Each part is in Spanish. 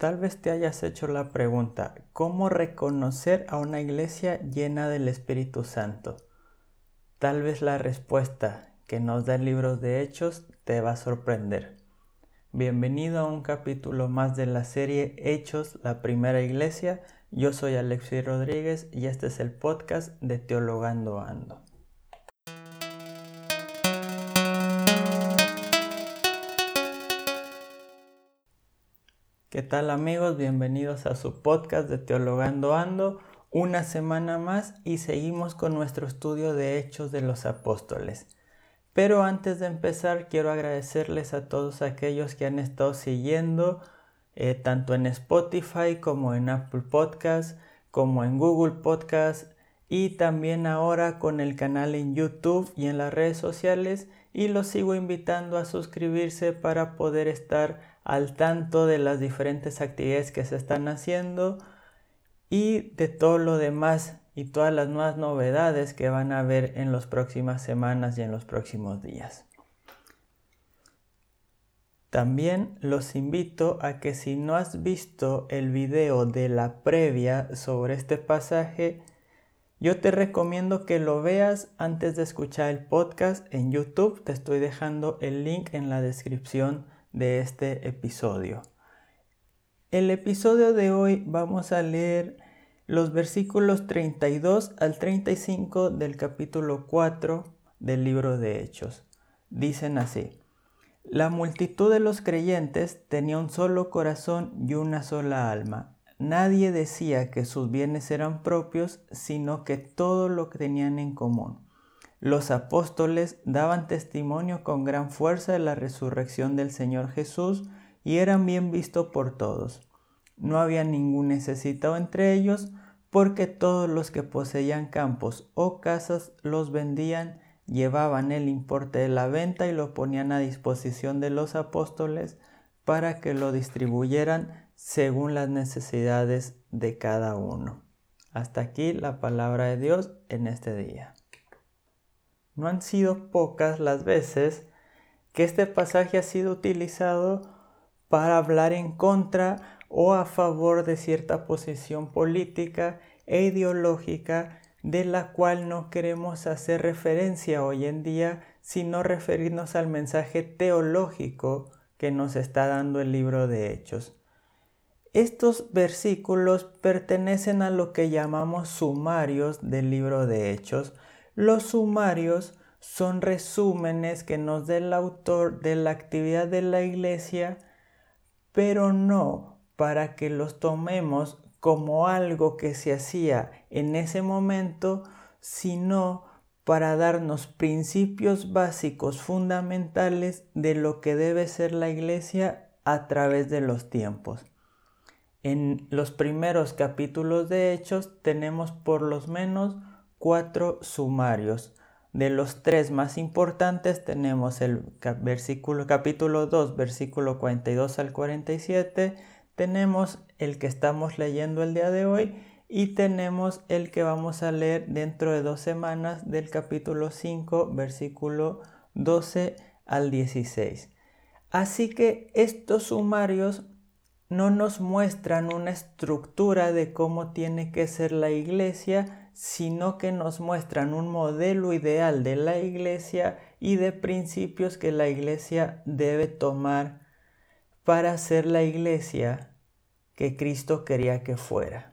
Tal vez te hayas hecho la pregunta, ¿cómo reconocer a una iglesia llena del Espíritu Santo? Tal vez la respuesta que nos da el libro de Hechos te va a sorprender. Bienvenido a un capítulo más de la serie Hechos, la primera iglesia. Yo soy Alexis Rodríguez y este es el podcast de Teologando Ando. ¿Qué tal amigos? Bienvenidos a su podcast de Teologando Ando. Una semana más y seguimos con nuestro estudio de Hechos de los Apóstoles. Pero antes de empezar quiero agradecerles a todos aquellos que han estado siguiendo eh, tanto en Spotify como en Apple Podcast, como en Google Podcast y también ahora con el canal en YouTube y en las redes sociales y los sigo invitando a suscribirse para poder estar al tanto de las diferentes actividades que se están haciendo y de todo lo demás y todas las nuevas novedades que van a haber en las próximas semanas y en los próximos días. También los invito a que si no has visto el video de la previa sobre este pasaje, yo te recomiendo que lo veas antes de escuchar el podcast en YouTube. Te estoy dejando el link en la descripción de este episodio. El episodio de hoy vamos a leer los versículos 32 al 35 del capítulo 4 del libro de Hechos. Dicen así, la multitud de los creyentes tenía un solo corazón y una sola alma. Nadie decía que sus bienes eran propios, sino que todo lo que tenían en común. Los apóstoles daban testimonio con gran fuerza de la resurrección del Señor Jesús y eran bien vistos por todos. No había ningún necesitado entre ellos, porque todos los que poseían campos o casas los vendían, llevaban el importe de la venta y lo ponían a disposición de los apóstoles para que lo distribuyeran según las necesidades de cada uno. Hasta aquí la palabra de Dios en este día. No han sido pocas las veces que este pasaje ha sido utilizado para hablar en contra o a favor de cierta posición política e ideológica de la cual no queremos hacer referencia hoy en día, sino referirnos al mensaje teológico que nos está dando el libro de Hechos. Estos versículos pertenecen a lo que llamamos sumarios del libro de Hechos, los sumarios son resúmenes que nos da el autor de la actividad de la iglesia, pero no para que los tomemos como algo que se hacía en ese momento, sino para darnos principios básicos fundamentales de lo que debe ser la iglesia a través de los tiempos. En los primeros capítulos de Hechos tenemos por lo menos cuatro sumarios. De los tres más importantes tenemos el versículo, capítulo 2, versículo 42 al 47, tenemos el que estamos leyendo el día de hoy y tenemos el que vamos a leer dentro de dos semanas del capítulo 5, versículo 12 al 16. Así que estos sumarios no nos muestran una estructura de cómo tiene que ser la iglesia, sino que nos muestran un modelo ideal de la iglesia y de principios que la iglesia debe tomar para ser la iglesia que Cristo quería que fuera.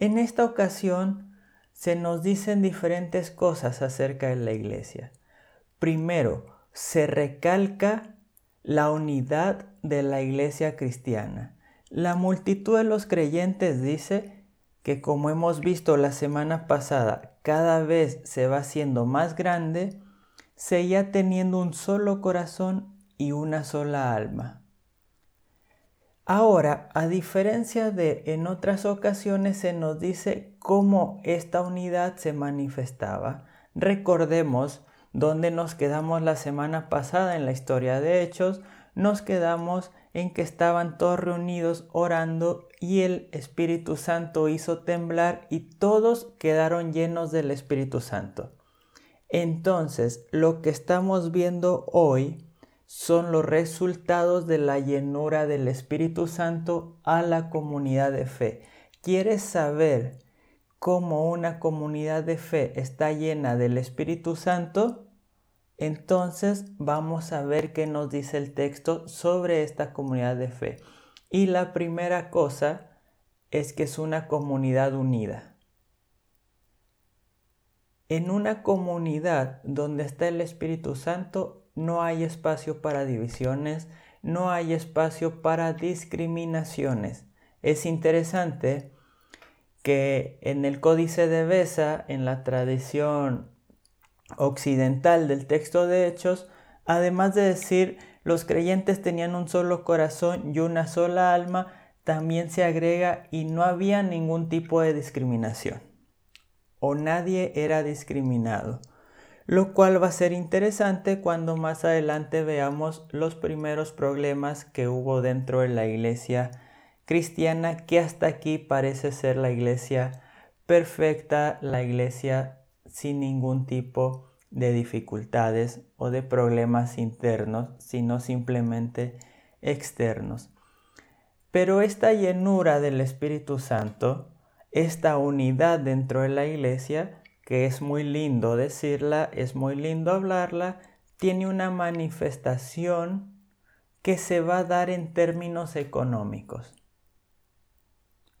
En esta ocasión se nos dicen diferentes cosas acerca de la iglesia. Primero, se recalca la unidad de la iglesia cristiana. La multitud de los creyentes dice que como hemos visto la semana pasada, cada vez se va haciendo más grande, seguía teniendo un solo corazón y una sola alma. Ahora, a diferencia de en otras ocasiones, se nos dice cómo esta unidad se manifestaba. Recordemos dónde nos quedamos la semana pasada en la historia de Hechos, nos quedamos en que estaban todos reunidos orando y el Espíritu Santo hizo temblar y todos quedaron llenos del Espíritu Santo. Entonces, lo que estamos viendo hoy son los resultados de la llenura del Espíritu Santo a la comunidad de fe. ¿Quieres saber cómo una comunidad de fe está llena del Espíritu Santo? Entonces vamos a ver qué nos dice el texto sobre esta comunidad de fe. Y la primera cosa es que es una comunidad unida. En una comunidad donde está el Espíritu Santo no hay espacio para divisiones, no hay espacio para discriminaciones. Es interesante que en el Códice de Besa, en la tradición occidental del texto de Hechos, además de decir los creyentes tenían un solo corazón y una sola alma, también se agrega y no había ningún tipo de discriminación o nadie era discriminado lo cual va a ser interesante cuando más adelante veamos los primeros problemas que hubo dentro de la iglesia cristiana, que hasta aquí parece ser la iglesia perfecta, la iglesia sin ningún tipo de dificultades o de problemas internos, sino simplemente externos. Pero esta llenura del Espíritu Santo, esta unidad dentro de la iglesia, que es muy lindo decirla, es muy lindo hablarla, tiene una manifestación que se va a dar en términos económicos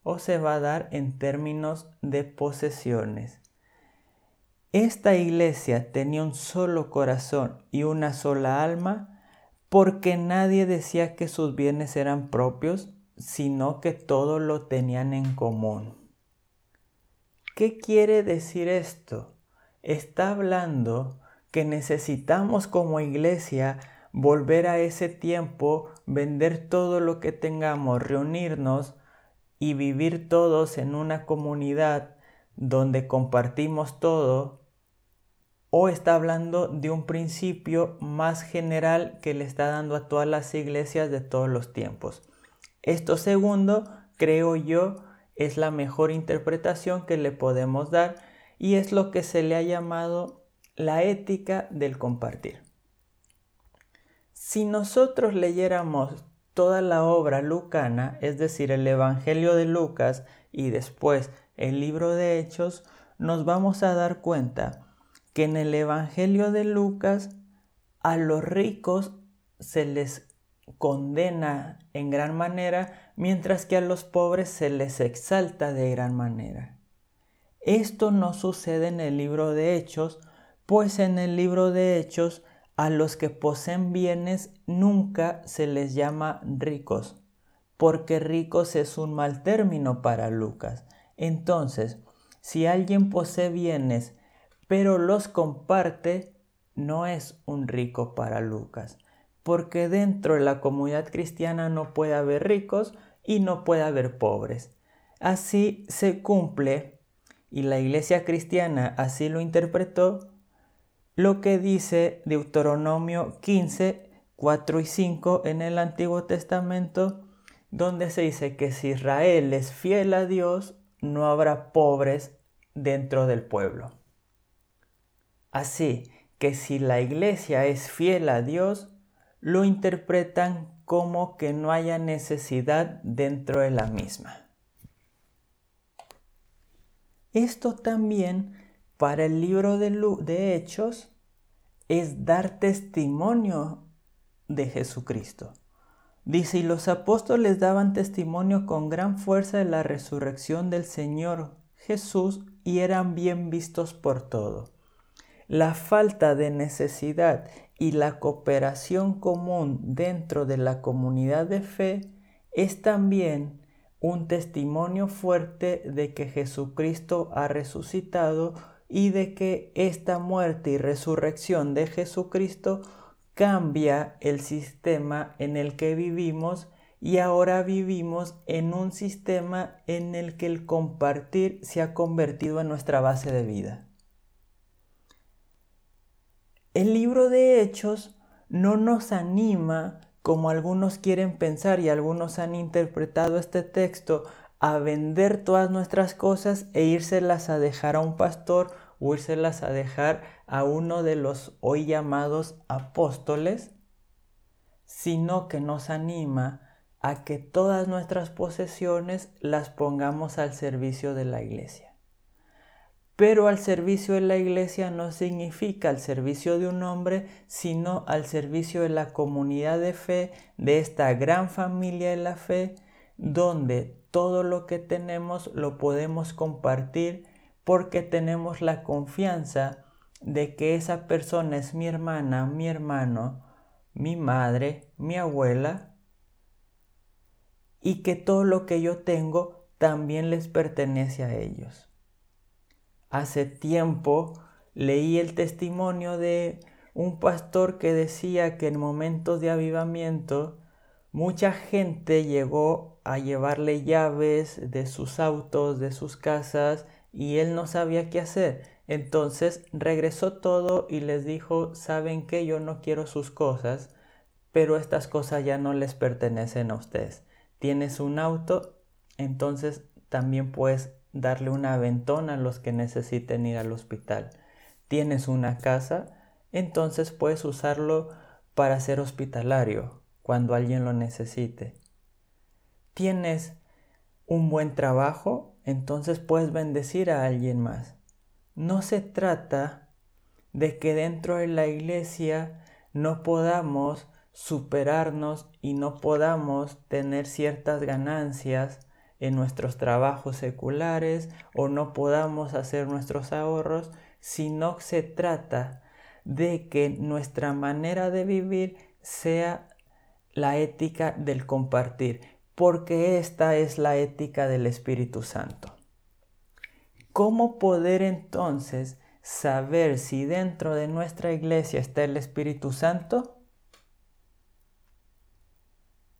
o se va a dar en términos de posesiones. Esta iglesia tenía un solo corazón y una sola alma porque nadie decía que sus bienes eran propios, sino que todo lo tenían en común. ¿Qué quiere decir esto? Está hablando que necesitamos como iglesia volver a ese tiempo, vender todo lo que tengamos, reunirnos y vivir todos en una comunidad donde compartimos todo, o está hablando de un principio más general que le está dando a todas las iglesias de todos los tiempos. Esto segundo, creo yo, es la mejor interpretación que le podemos dar y es lo que se le ha llamado la ética del compartir. Si nosotros leyéramos toda la obra lucana, es decir, el Evangelio de Lucas y después el libro de Hechos, nos vamos a dar cuenta que en el Evangelio de Lucas a los ricos se les condena en gran manera, mientras que a los pobres se les exalta de gran manera. Esto no sucede en el libro de Hechos, pues en el libro de Hechos a los que poseen bienes nunca se les llama ricos, porque ricos es un mal término para Lucas. Entonces, si alguien posee bienes pero los comparte, no es un rico para Lucas porque dentro de la comunidad cristiana no puede haber ricos y no puede haber pobres. Así se cumple, y la iglesia cristiana así lo interpretó, lo que dice Deuteronomio 15, 4 y 5 en el Antiguo Testamento, donde se dice que si Israel es fiel a Dios, no habrá pobres dentro del pueblo. Así que si la iglesia es fiel a Dios, lo interpretan como que no haya necesidad dentro de la misma. Esto también para el libro de, Hechos es dar testimonio de Jesucristo. Dice, y los apóstoles daban testimonio con gran fuerza de la resurrección del Señor Jesús y eran bien vistos por todo. La falta de necesidad y la cooperación común dentro de la comunidad de fe es también un testimonio fuerte de que Jesucristo ha resucitado y de que esta muerte y resurrección de Jesucristo cambia el sistema en el que vivimos y ahora vivimos en un sistema en el que el compartir se ha convertido en nuestra base de vida. El libro de Hechos no nos anima, como algunos quieren pensar y algunos han interpretado este texto, a vender todas nuestras cosas e írselas a dejar a un pastor o írselas a dejar a uno de los hoy llamados apóstoles, sino que nos anima a que todas nuestras posesiones las pongamos al servicio de la iglesia. Pero al servicio de la iglesia no significa al servicio de un hombre, sino al servicio de la comunidad de fe, de esta gran familia de la fe, donde todo lo que tenemos lo podemos compartir porque tenemos la confianza de que esa persona es mi hermana, mi hermano, mi madre, mi abuela, y que todo lo que yo tengo también les pertenece a ellos. Hace tiempo leí el testimonio de un pastor que decía que en momentos de avivamiento mucha gente llegó a llevarle llaves de sus autos, de sus casas, y él no sabía qué hacer. Entonces regresó todo y les dijo, saben que yo no quiero sus cosas, pero estas cosas ya no les pertenecen a ustedes. Tienes un auto, entonces también puedes darle un aventón a los que necesiten ir al hospital. Tienes una casa, entonces puedes usarlo para ser hospitalario cuando alguien lo necesite. Tienes un buen trabajo, entonces puedes bendecir a alguien más. No se trata de que dentro de la iglesia no podamos superarnos y no podamos tener ciertas ganancias en nuestros trabajos seculares o no podamos hacer nuestros ahorros, sino se trata de que nuestra manera de vivir sea la ética del compartir, porque esta es la ética del Espíritu Santo. ¿Cómo poder entonces saber si dentro de nuestra iglesia está el Espíritu Santo?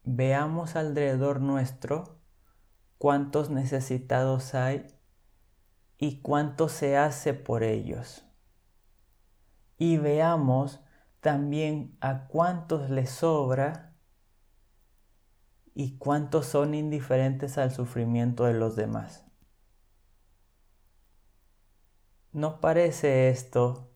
Veamos alrededor nuestro cuántos necesitados hay y cuánto se hace por ellos. Y veamos también a cuántos les sobra y cuántos son indiferentes al sufrimiento de los demás. ¿No parece esto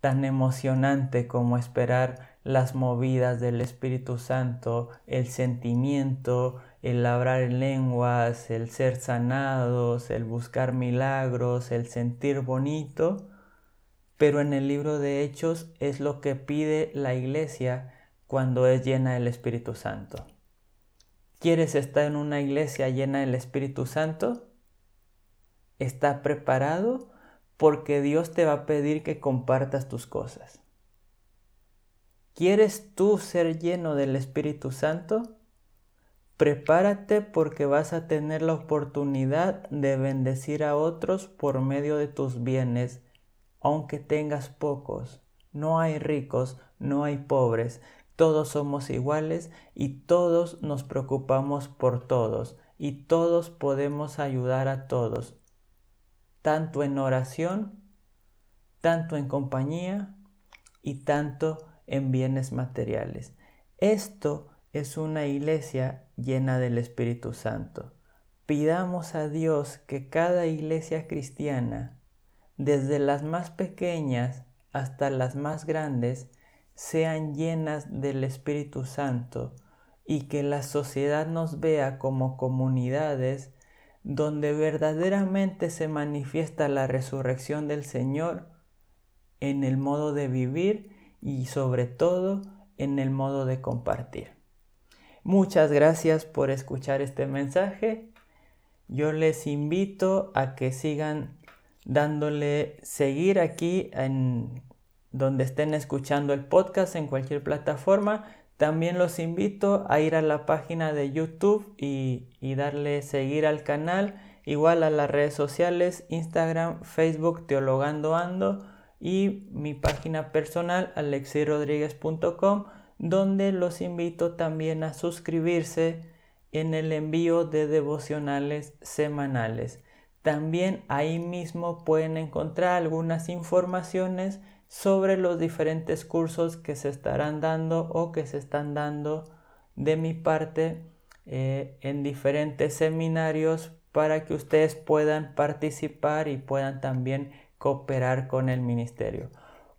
tan emocionante como esperar las movidas del Espíritu Santo, el sentimiento, el hablar en lenguas, el ser sanados, el buscar milagros, el sentir bonito? Pero en el libro de Hechos es lo que pide la iglesia cuando es llena del Espíritu Santo. ¿Quieres estar en una iglesia llena del Espíritu Santo? está preparado porque Dios te va a pedir que compartas tus cosas. ¿Quieres tú ser lleno del Espíritu Santo? Prepárate porque vas a tener la oportunidad de bendecir a otros por medio de tus bienes, aunque tengas pocos. No hay ricos, no hay pobres, todos somos iguales y todos nos preocupamos por todos y todos podemos ayudar a todos tanto en oración, tanto en compañía y tanto en bienes materiales. Esto es una iglesia llena del Espíritu Santo. Pidamos a Dios que cada iglesia cristiana, desde las más pequeñas hasta las más grandes, sean llenas del Espíritu Santo y que la sociedad nos vea como comunidades donde verdaderamente se manifiesta la resurrección del Señor en el modo de vivir y sobre todo en el modo de compartir. Muchas gracias por escuchar este mensaje. Yo les invito a que sigan dándole seguir aquí en donde estén escuchando el podcast en cualquier plataforma también los invito a ir a la página de YouTube y, darle seguir al canal, igual a las redes sociales, Instagram, Facebook, Teologando Ando y mi página personal alexirodríguez.com donde los invito también a suscribirse en el envío de devocionales semanales. También ahí mismo pueden encontrar algunas informaciones sobre los diferentes cursos que se estarán dando o que se están dando de mi parte eh, en diferentes seminarios para que ustedes puedan participar y puedan también cooperar con el ministerio.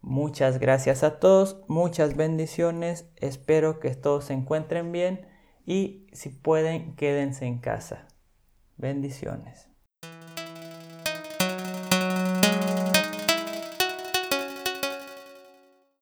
Muchas gracias a todos, muchas bendiciones, espero que todos se encuentren bien y si pueden quédense en casa. Bendiciones.